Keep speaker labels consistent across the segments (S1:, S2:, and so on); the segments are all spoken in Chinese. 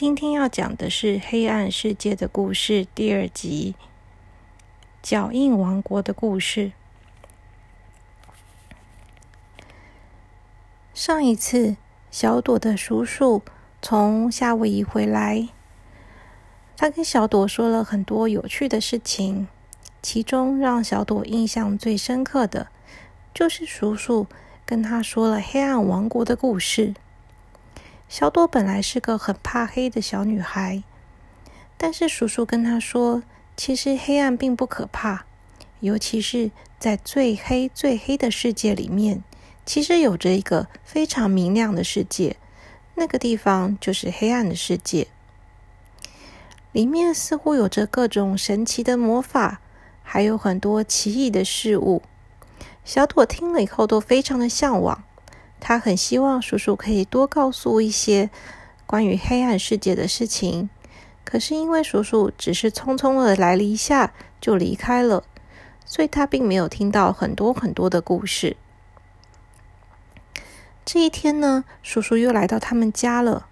S1: 今天要讲的是《黑暗世界的故事》第二集《脚印王国的故事》。上一次，小朵的叔叔从夏威夷回来，他跟小朵说了很多有趣的事情，其中让小朵印象最深刻的，就是叔叔跟他说了黑暗王国的故事。小朵本来是个很怕黑的小女孩，但是叔叔跟她说，其实黑暗并不可怕，尤其是在最黑、最黑的世界里面，其实有着一个非常明亮的世界，那个地方就是黑暗的世界，里面似乎有着各种神奇的魔法，还有很多奇异的事物。小朵听了以后都非常的向往。他很希望叔叔可以多告诉一些关于黑暗世界的事情，可是因为叔叔只是匆匆的来了一下就离开了，所以他并没有听到很多很多的故事。这一天呢，叔叔又来到他们家了，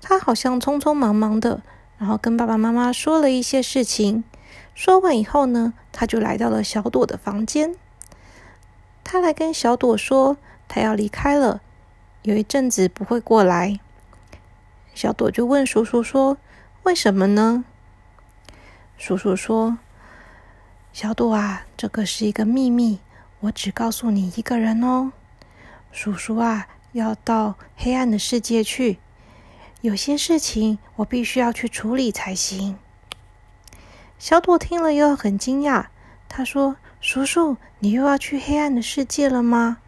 S1: 他好像匆匆忙忙的，然后跟爸爸妈妈说了一些事情。说完以后呢，他就来到了小朵的房间，他来跟小朵说。他要离开了，有一阵子不会过来。小朵就问叔叔说：“为什么呢？”叔叔说：“小朵啊，这个是一个秘密，我只告诉你一个人哦。叔叔啊，要到黑暗的世界去，有些事情我必须要去处理才行。”小朵听了又很惊讶，他说：“叔叔，你又要去黑暗的世界了吗？”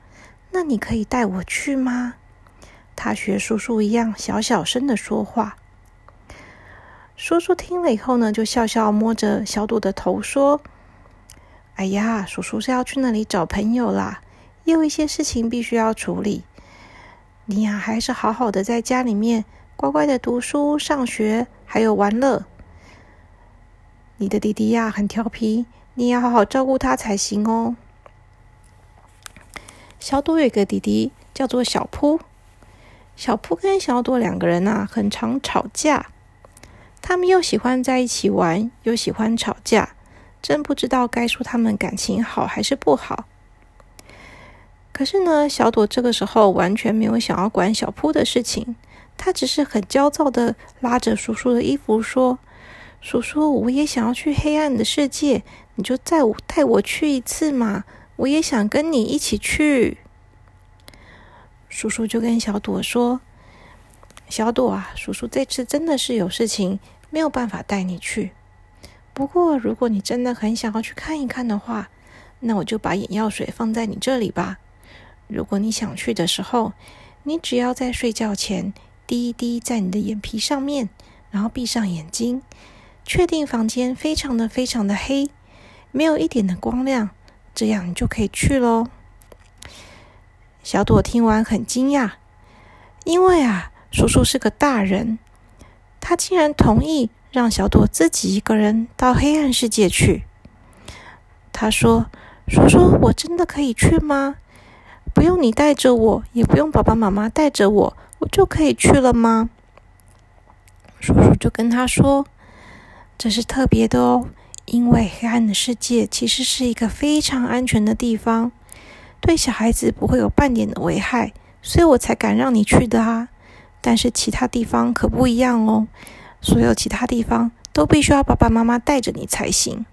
S1: 那你可以带我去吗？他学叔叔一样小小声的说话。叔叔听了以后呢，就笑笑摸着小朵的头说：“哎呀，叔叔是要去那里找朋友啦，也有一些事情必须要处理。你呀，还是好好的在家里面乖乖的读书、上学，还有玩乐。你的弟弟呀，很调皮，你要好好照顾他才行哦。”小朵有一个弟弟，叫做小扑。小扑跟小朵两个人呐，很常吵架。他们又喜欢在一起玩，又喜欢吵架，真不知道该说他们感情好还是不好。可是呢，小朵这个时候完全没有想要管小扑的事情，他只是很焦躁的拉着叔叔的衣服说：“叔叔，我也想要去黑暗的世界，你就带我带我去一次嘛。”我也想跟你一起去。叔叔就跟小朵说：“小朵啊，叔叔这次真的是有事情，没有办法带你去。不过，如果你真的很想要去看一看的话，那我就把眼药水放在你这里吧。如果你想去的时候，你只要在睡觉前滴一滴在你的眼皮上面，然后闭上眼睛，确定房间非常的非常的黑，没有一点的光亮。”这样你就可以去喽。小朵听完很惊讶，因为啊，叔叔是个大人，他竟然同意让小朵自己一个人到黑暗世界去。他说：“叔叔，我真的可以去吗？不用你带着我，也不用爸爸妈妈带着我，我就可以去了吗？”叔叔就跟他说：“这是特别的哦。”因为黑暗的世界其实是一个非常安全的地方，对小孩子不会有半点的危害，所以我才敢让你去的啊。但是其他地方可不一样哦，所有其他地方都必须要爸爸妈妈带着你才行。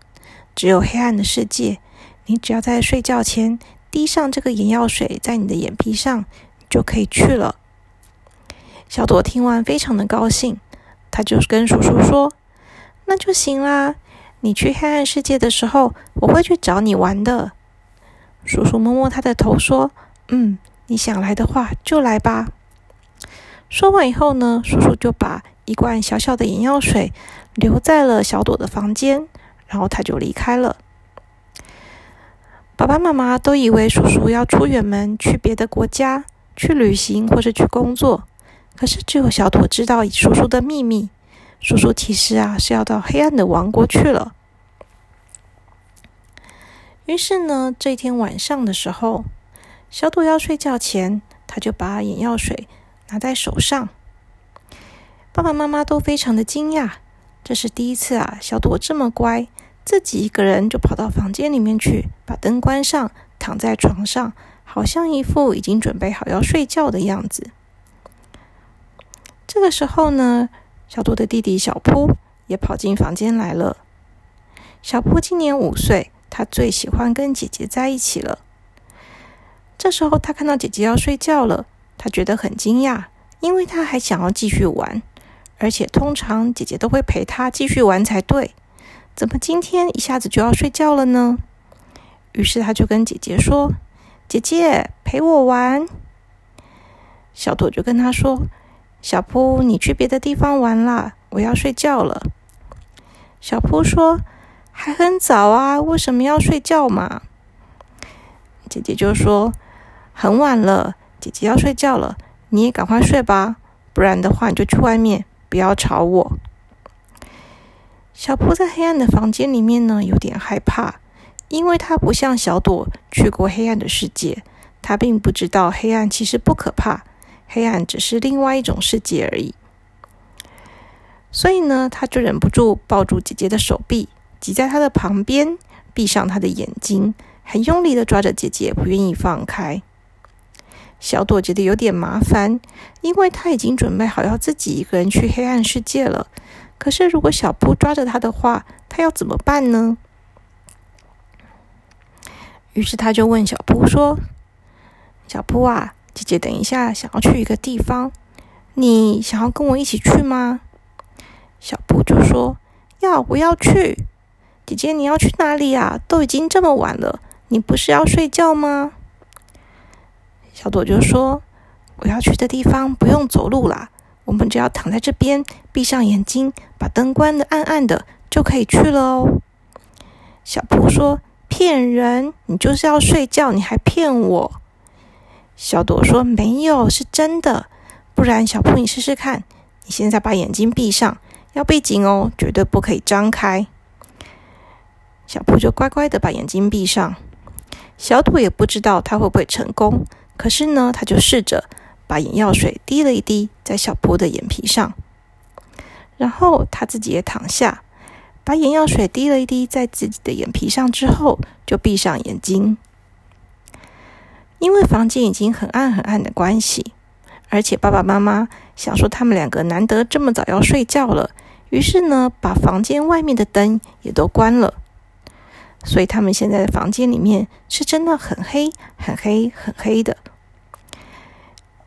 S1: 只有黑暗的世界，你只要在睡觉前滴上这个眼药水在你的眼皮上，就可以去了。小朵听完非常的高兴，他就跟叔叔说：“那就行啦。”你去黑暗世界的时候，我会去找你玩的。叔叔摸摸他的头，说：“嗯，你想来的话就来吧。”说完以后呢，叔叔就把一罐小小的眼药水留在了小朵的房间，然后他就离开了。爸爸妈妈都以为叔叔要出远门去别的国家去旅行或者去工作，可是只有小朵知道叔叔的秘密。叔叔其实啊是要到黑暗的王国去了。于是呢，这天晚上的时候，小朵要睡觉前，他就把眼药水拿在手上。爸爸妈妈都非常的惊讶，这是第一次啊，小朵这么乖，自己一个人就跑到房间里面去，把灯关上，躺在床上，好像一副已经准备好要睡觉的样子。这个时候呢，小朵的弟弟小扑也跑进房间来了。小扑今年五岁，他最喜欢跟姐姐在一起了。这时候他看到姐姐要睡觉了，他觉得很惊讶，因为他还想要继续玩，而且通常姐姐都会陪他继续玩才对，怎么今天一下子就要睡觉了呢？于是他就跟姐姐说：“姐姐陪我玩。”小朵就跟他说。小扑，你去别的地方玩啦，我要睡觉了。小扑说：“还很早啊，为什么要睡觉嘛？”姐姐就说：“很晚了，姐姐要睡觉了，你也赶快睡吧，不然的话你就去外面，不要吵我。”小扑在黑暗的房间里面呢，有点害怕，因为他不像小朵去过黑暗的世界，他并不知道黑暗其实不可怕。黑暗只是另外一种世界而已，所以呢，他就忍不住抱住姐姐的手臂，挤在她的旁边，闭上她的眼睛，很用力的抓着姐姐，不愿意放开。小朵觉得有点麻烦，因为她已经准备好要自己一个人去黑暗世界了。可是如果小布抓着她的话，她要怎么办呢？于是他就问小布说：“小布啊。”姐姐，等一下，想要去一个地方，你想要跟我一起去吗？小布就说：“要，我要去。”姐姐，你要去哪里啊？都已经这么晚了，你不是要睡觉吗？小朵就说：“我要去的地方不用走路啦，我们只要躺在这边，闭上眼睛，把灯关的暗暗的，就可以去了哦。”小布说：“骗人！你就是要睡觉，你还骗我。”小朵说：“没有，是真的。不然，小扑，你试试看。你现在把眼睛闭上，要闭紧哦，绝对不可以张开。”小扑就乖乖的把眼睛闭上。小朵也不知道他会不会成功，可是呢，他就试着把眼药水滴了一滴在小扑的眼皮上，然后他自己也躺下，把眼药水滴了一滴在自己的眼皮上之后，就闭上眼睛。因为房间已经很暗很暗的关系，而且爸爸妈妈想说他们两个难得这么早要睡觉了，于是呢，把房间外面的灯也都关了。所以他们现在的房间里面是真的很黑、很黑、很黑的。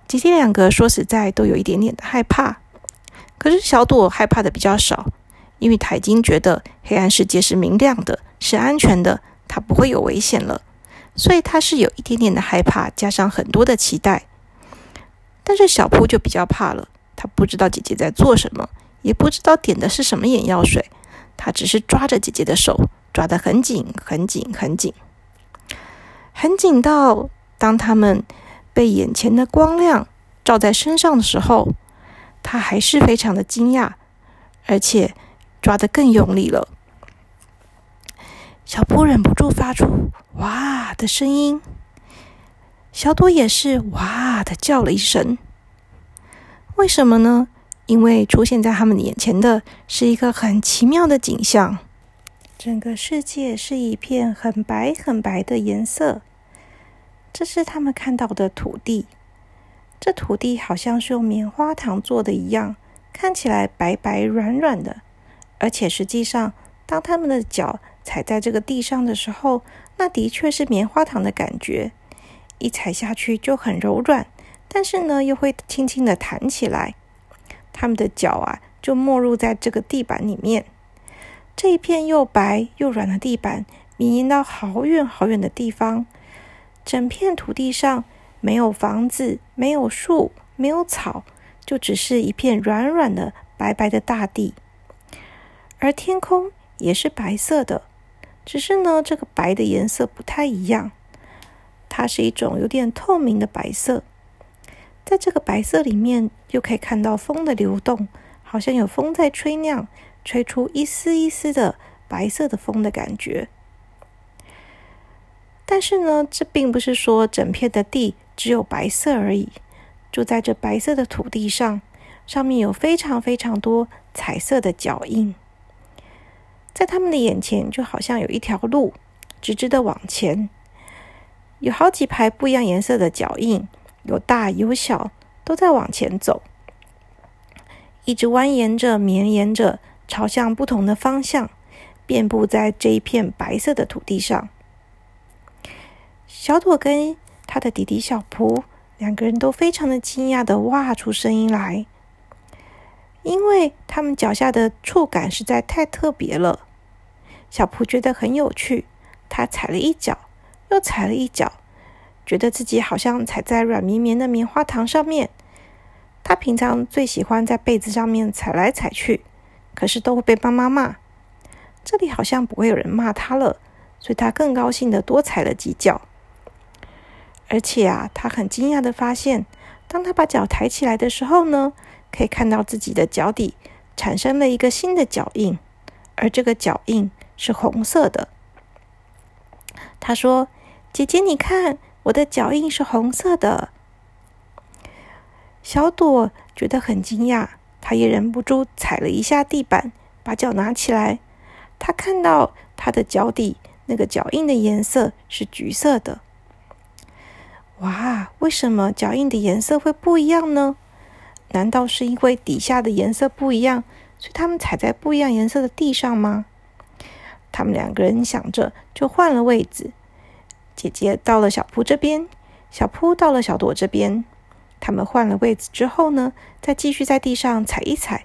S1: 姐姐两个说实在都有一点点的害怕，可是小朵害怕的比较少，因为他已经觉得黑暗世界是明亮的，是安全的，他不会有危险了。所以他是有一点点的害怕，加上很多的期待。但是小扑就比较怕了，他不知道姐姐在做什么，也不知道点的是什么眼药水，他只是抓着姐姐的手，抓得很紧、很紧、很紧，很紧到当他们被眼前的光亮照在身上的时候，他还是非常的惊讶，而且抓得更用力了。小布忍不住发出“哇”的声音，小朵也是“哇”的叫了一声。为什么呢？因为出现在他们眼前的是一个很奇妙的景象，整个世界是一片很白很白的颜色。这是他们看到的土地，这土地好像是用棉花糖做的一样，看起来白白软软的，而且实际上，当他们的脚。踩在这个地上的时候，那的确是棉花糖的感觉，一踩下去就很柔软，但是呢又会轻轻的弹起来。他们的脚啊就没入在这个地板里面，这一片又白又软的地板绵延到好远好远的地方，整片土地上没有房子，没有树，没有草，就只是一片软软的白白的大地，而天空也是白色的。只是呢，这个白的颜色不太一样，它是一种有点透明的白色。在这个白色里面，又可以看到风的流动，好像有风在吹那样，吹出一丝一丝的白色的风的感觉。但是呢，这并不是说整片的地只有白色而已。住在这白色的土地上，上面有非常非常多彩色的脚印，在他们的眼前就好像有一条路，直直的往前，有好几排不一样颜色的脚印，有大有小，都在往前走，一直蜿蜒着、绵延着，朝向不同的方向，遍布在这一片白色的土地上。小朵跟他的弟弟小蒲两个人都非常的惊讶的哇出声音来。因为他们脚下的触感实在太特别了，小蒲觉得很有趣。他踩了一脚，又踩了一脚，觉得自己好像踩在软绵绵的棉花糖上面。他平常最喜欢在被子上面踩来踩去，可是都会被妈妈骂。这里好像不会有人骂他了，所以他更高兴的多踩了几脚。而且啊，他很惊讶的发现，当他把脚抬起来的时候呢？可以看到自己的脚底产生了一个新的脚印，而这个脚印是红色的。他说：“姐姐，你看，我的脚印是红色的。”小朵觉得很惊讶，她也忍不住踩了一下地板，把脚拿起来。她看到她的脚底那个脚印的颜色是橘色的。哇，为什么脚印的颜色会不一样呢？难道是因为底下的颜色不一样，所以他们踩在不一样颜色的地上吗？他们两个人想着，就换了位置。姐姐到了小铺这边，小铺到了小朵这边。他们换了位置之后呢，再继续在地上踩一踩。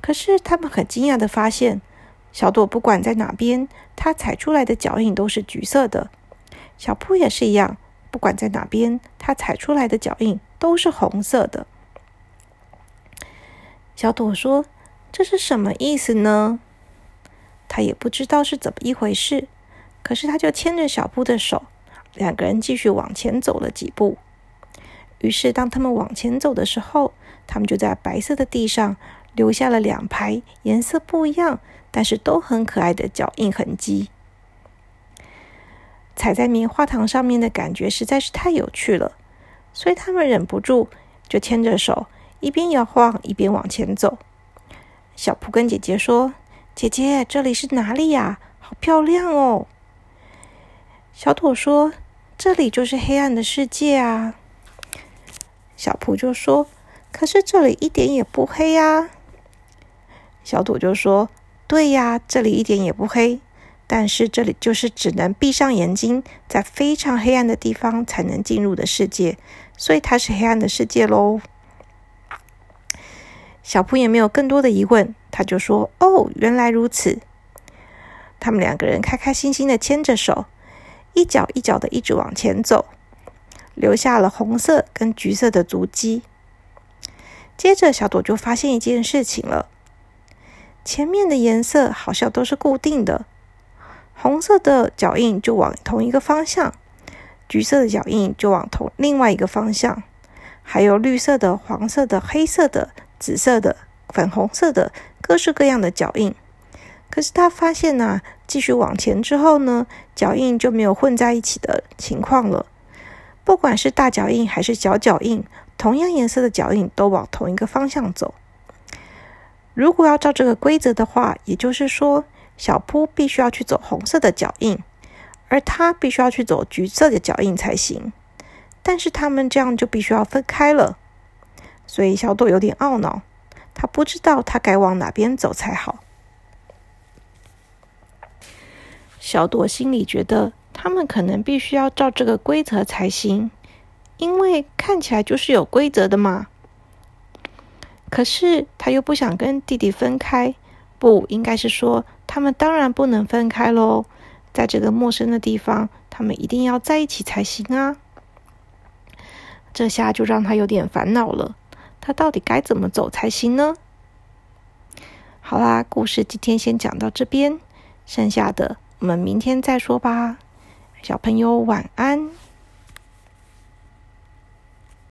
S1: 可是他们很惊讶的发现，小朵不管在哪边，它踩出来的脚印都是橘色的。小铺也是一样，不管在哪边，它踩出来的脚印都是红色的。小朵说：“这是什么意思呢？”他也不知道是怎么一回事，可是他就牵着小布的手，两个人继续往前走了几步。于是，当他们往前走的时候，他们就在白色的地上留下了两排颜色不一样，但是都很可爱的脚印痕迹。踩在棉花糖上面的感觉实在是太有趣了，所以他们忍不住就牵着手。一边摇晃一边往前走，小蒲跟姐姐说：“姐姐，这里是哪里呀？好漂亮哦！”小朵说：“这里就是黑暗的世界啊。”小蒲就说：“可是这里一点也不黑呀。”小朵就说：“对呀，这里一点也不黑，但是这里就是只能闭上眼睛，在非常黑暗的地方才能进入的世界，所以它是黑暗的世界喽。”小扑也没有更多的疑问，他就说：“哦，原来如此。”他们两个人开开心心的牵着手，一脚一脚的一直往前走，留下了红色跟橘色的足迹。接着，小朵就发现一件事情了：前面的颜色好像都是固定的，红色的脚印就往同一个方向，橘色的脚印就往同另外一个方向，还有绿色的、黄色的、黑色的。紫色的、粉红色的，各式各样的脚印。可是他发现呢，继续往前之后呢，脚印就没有混在一起的情况了。不管是大脚印还是小脚印，同样颜色的脚印都往同一个方向走。如果要照这个规则的话，也就是说，小扑必须要去走红色的脚印，而他必须要去走橘色的脚印才行。但是他们这样就必须要分开了。所以小朵有点懊恼，他不知道他该往哪边走才好。小朵心里觉得他们可能必须要照这个规则才行，因为看起来就是有规则的嘛。可是他又不想跟弟弟分开，不应该是说他们当然不能分开喽。在这个陌生的地方，他们一定要在一起才行啊。这下就让他有点烦恼了。他到底该怎么走才行呢？好啦，故事今天先讲到这边，剩下的我们明天再说吧。小朋友晚安。